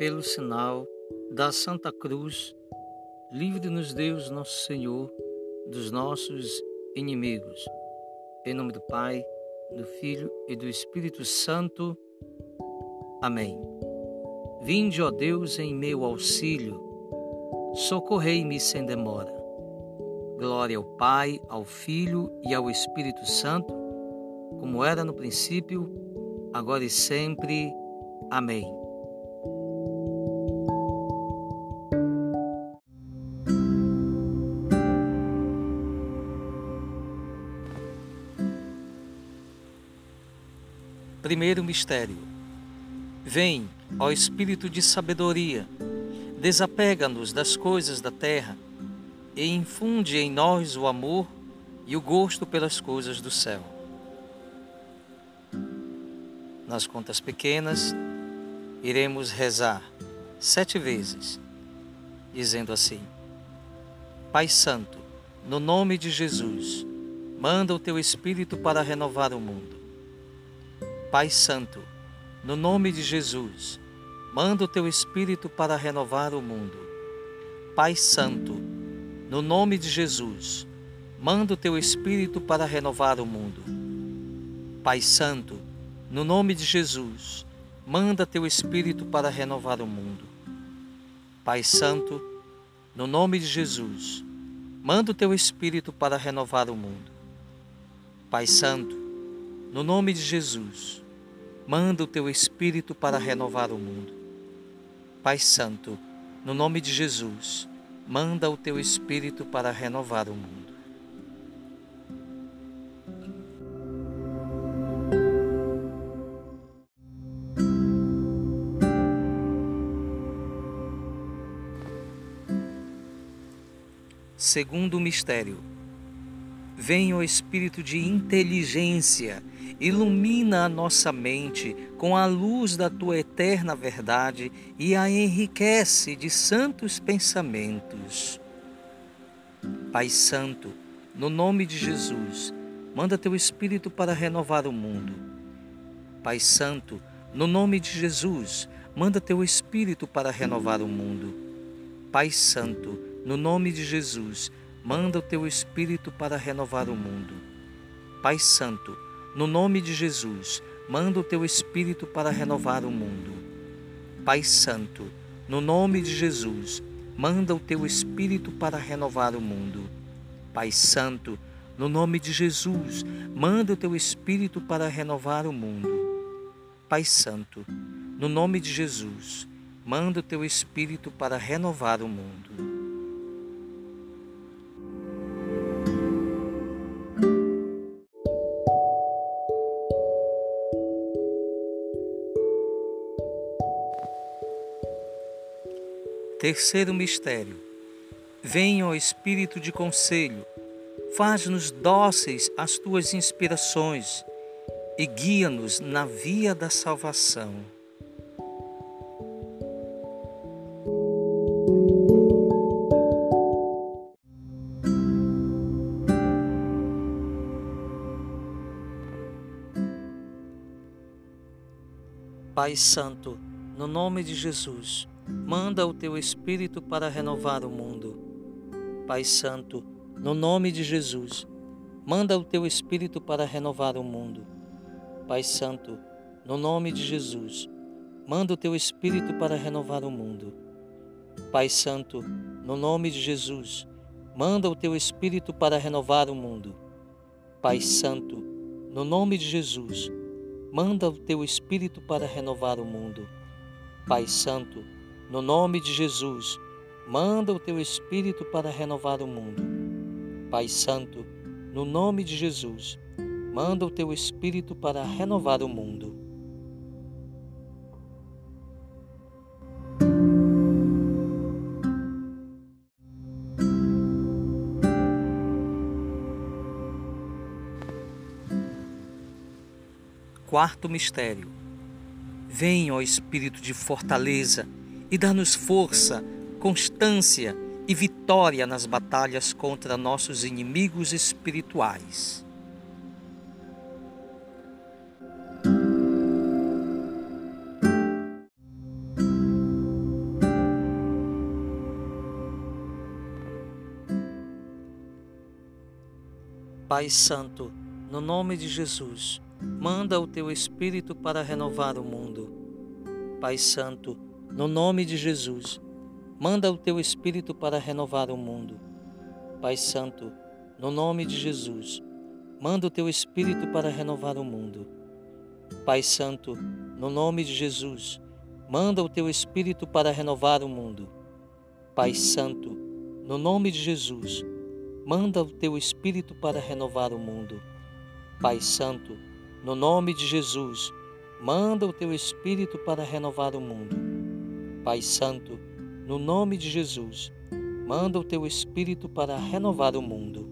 pelo sinal da Santa Cruz, livre-nos Deus nosso Senhor dos nossos inimigos. Em nome do Pai, do Filho e do Espírito Santo. Amém. Vinde, ó Deus, em meu auxílio, socorrei-me sem demora. Glória ao Pai, ao Filho e ao Espírito Santo, como era no princípio, agora e sempre. Amém. Primeiro mistério. Vem, ó Espírito de sabedoria, desapega-nos das coisas da terra e infunde em nós o amor e o gosto pelas coisas do céu. Nas contas pequenas, iremos rezar sete vezes, dizendo assim: Pai Santo, no nome de Jesus, manda o teu Espírito para renovar o mundo. Pai Santo, no nome de Jesus, manda o teu Espírito para renovar o mundo. Pai Santo, no nome de Jesus, manda o teu Espírito para renovar o mundo. Pai Santo, no nome de Jesus, manda teu Espírito para renovar o mundo. Pai Santo, no nome de Jesus, manda o teu Espírito para renovar o mundo. Pai Santo, no nome de Jesus, manda o teu Espírito para renovar o mundo. Pai Santo, no nome de Jesus, manda o teu Espírito para renovar o mundo. Segundo mistério, vem o Espírito de inteligência ilumina a nossa mente com a luz da tua eterna verdade e a enriquece de santos pensamentos. Pai Santo, no nome de Jesus, manda teu Espírito para renovar o mundo. Pai Santo, no nome de Jesus, manda teu Espírito para renovar o mundo. Pai Santo, no nome de Jesus, manda o teu Espírito para renovar o mundo. Pai Santo, no nome de Jesus, manda o teu Espírito para renovar o mundo. Pai Santo, no nome de Jesus, manda o teu Espírito para renovar o mundo. Pai Santo, no nome de Jesus, manda o teu Espírito para renovar o mundo. Pai Santo, no nome de Jesus, manda o teu Espírito para renovar o mundo. Terceiro mistério. Venha o Espírito de conselho, faz-nos dóceis às tuas inspirações e guia-nos na via da salvação. Pai Santo, no nome de Jesus, manda o teu Espírito para renovar o mundo. Pai Santo, no nome de Jesus, manda o teu Espírito para renovar o mundo. Pai Santo, no nome de Jesus, manda o teu Espírito para renovar o mundo. Pai Santo, no nome de Jesus, manda o teu Espírito para renovar o mundo. Pai Santo, no nome de Jesus, manda o teu Espírito para renovar o mundo. Pai Santo, no nome de Jesus, manda o teu Espírito para renovar o mundo. Pai Santo, no nome de Jesus, manda o teu Espírito para renovar o mundo. Quarto mistério. Vem, ó Espírito de fortaleza, e dá-nos força, constância e vitória nas batalhas contra nossos inimigos espirituais. Pai Santo, no nome de Jesus, manda o teu Espírito para renovar o mundo. Pai Santo, no nome de Jesus, manda o teu Espírito para renovar o mundo. Pai Santo, no nome de Jesus, manda o teu Espírito para renovar o mundo. Pai Santo, no nome de Jesus, manda o teu Espírito para renovar o mundo. Pai Santo, no nome de Jesus, manda o teu Espírito para renovar o mundo. Pai Santo, no nome de Jesus, manda o teu Espírito para renovar o mundo. Pai Santo, no nome de Jesus, manda o teu Espírito para renovar o mundo.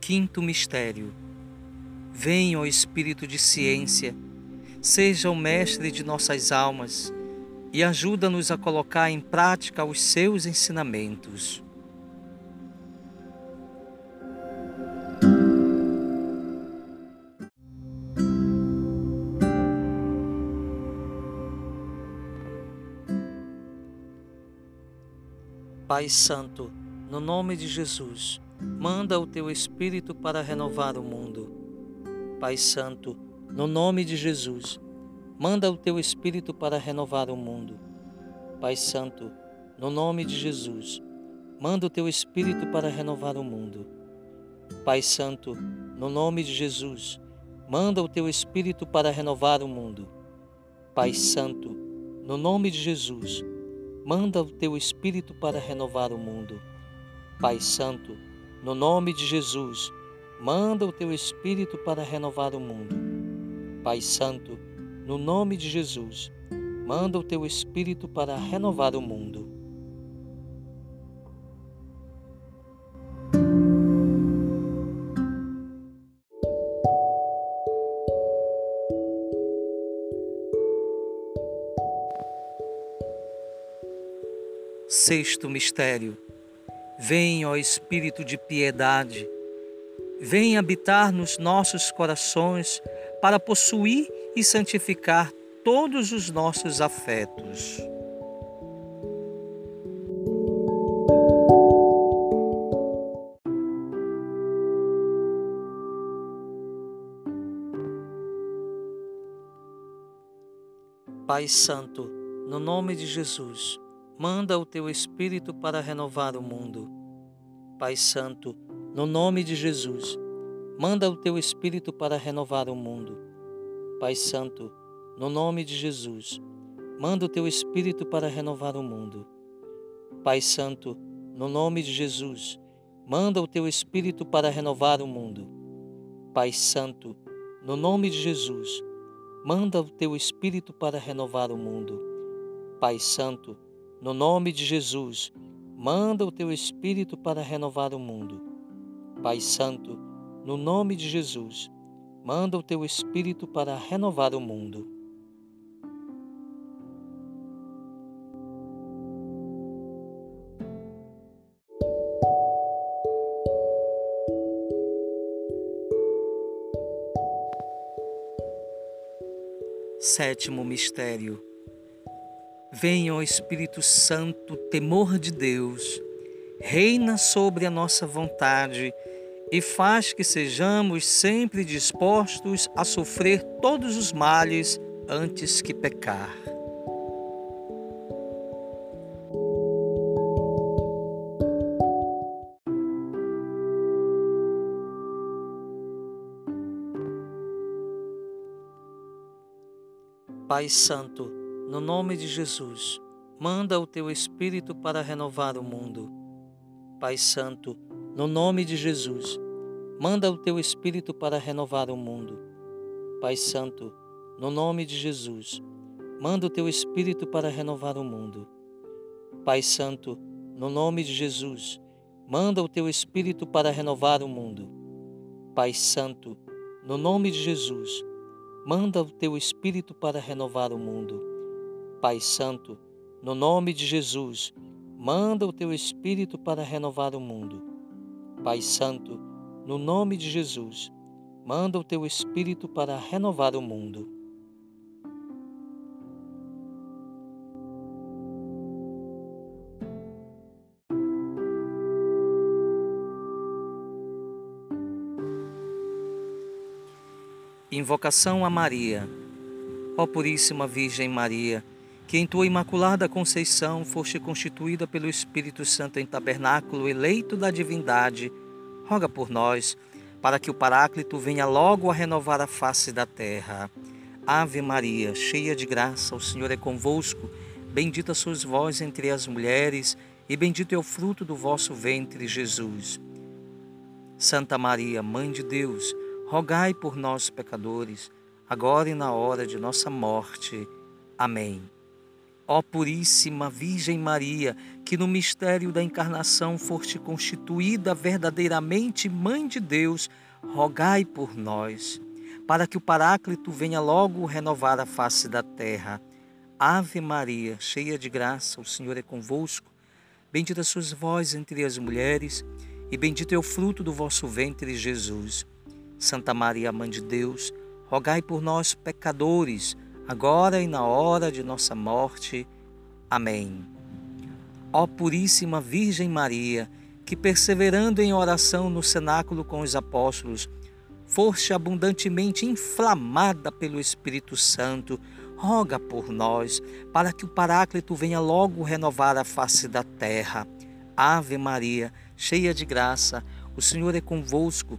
Quinto mistério. Venha o Espírito de ciência, seja o mestre de nossas almas e ajuda-nos a colocar em prática os seus ensinamentos. Pai Santo, no nome de Jesus, manda o teu Espírito para renovar o mundo. Pai Santo, no nome de Jesus, manda o teu Espírito para renovar o mundo. Pai Santo, no nome de Jesus, manda o teu Espírito para renovar o mundo. Pai Santo, no nome de Jesus, manda o teu Espírito para renovar o mundo. Pai Santo, no nome de Jesus, manda o teu Espírito para renovar o mundo. Pai Santo, no nome de Jesus, manda o teu Espírito para renovar o mundo. Pai Santo, no nome de Jesus, manda o teu Espírito para renovar o mundo. Sexto mistério Vem, ó Espírito de piedade, vem habitar nos nossos corações para possuir e santificar todos os nossos afetos. Pai Santo, no nome de Jesus, manda o teu Espírito para renovar o mundo. Pai Santo, no nome de Jesus, manda o teu Espírito para renovar o mundo. Pai Santo, no nome de Jesus, manda o teu Espírito para renovar o mundo. Pai Santo, no nome de Jesus, manda o teu Espírito para renovar o mundo. Pai Santo, no nome de Jesus, manda o teu Espírito para renovar o mundo. Pai Santo, no nome de Jesus, manda o teu Espírito para renovar o mundo. Pai Santo, no nome de Jesus, manda o teu Espírito para renovar o mundo. Sétimo mistério Venha, ó Espírito Santo, temor de Deus, reina sobre a nossa vontade e faz que sejamos sempre dispostos a sofrer todos os males antes que pecar. Pai Santo, no nome de Jesus, manda o teu Espírito para renovar o mundo. Pai Santo, no nome de Jesus, manda o teu Espírito para renovar o mundo. Pai Santo, no nome de Jesus, manda o teu Espírito para renovar o mundo. Pai Santo, no nome de Jesus, manda o teu Espírito para renovar o mundo. Pai Santo, no nome de Jesus, manda o teu Espírito para renovar o mundo. Pai Santo, no nome de Jesus, manda o teu Espírito para renovar o mundo. Pai Santo, no nome de Jesus, manda o teu Espírito para renovar o mundo. Invocação a Maria. Ó Puríssima Virgem Maria, que em tua imaculada conceição foste constituída pelo Espírito Santo em tabernáculo eleito da divindade, roga por nós, para que o Paráclito venha logo a renovar a face da terra. Ave Maria, cheia de graça, o Senhor é convosco. Bendita sois vós entre as mulheres, e bendito é o fruto do vosso ventre, Jesus. Santa Maria, Mãe de Deus, rogai por nós, pecadores, agora e na hora de nossa morte. Amém. Ó Puríssima Virgem Maria, que no mistério da encarnação foste constituída verdadeiramente Mãe de Deus, rogai por nós, para que o Paráclito venha logo renovar a face da terra. Ave Maria, cheia de graça, o Senhor é convosco. Bendita sois vós entre as mulheres, e bendito é o fruto do vosso ventre, Jesus. Santa Maria, Mãe de Deus, rogai por nós, pecadores, agora e na hora de nossa morte. Amém. Ó Puríssima Virgem Maria, que perseverando em oração no cenáculo com os apóstolos, foste abundantemente inflamada pelo Espírito Santo, roga por nós, para que o Paráclito venha logo renovar a face da terra. Ave Maria, cheia de graça, o Senhor é convosco.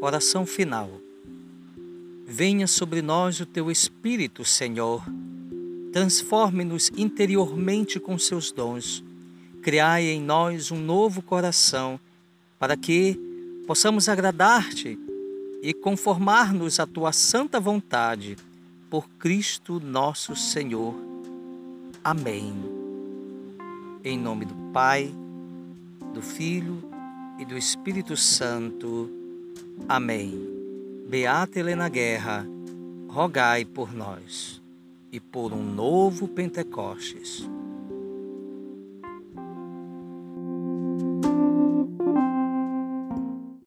Oração final. Venha sobre nós o teu Espírito, Senhor. Transforme-nos interiormente com seus dons. Criai em nós um novo coração, para que possamos agradar-te e conformar-nos à tua santa vontade. Por Cristo nosso Senhor. Amém. Em nome do Pai, do Filho e do Espírito Santo. Amém. Beata Helena Guerra, rogai por nós e por um novo Pentecostes.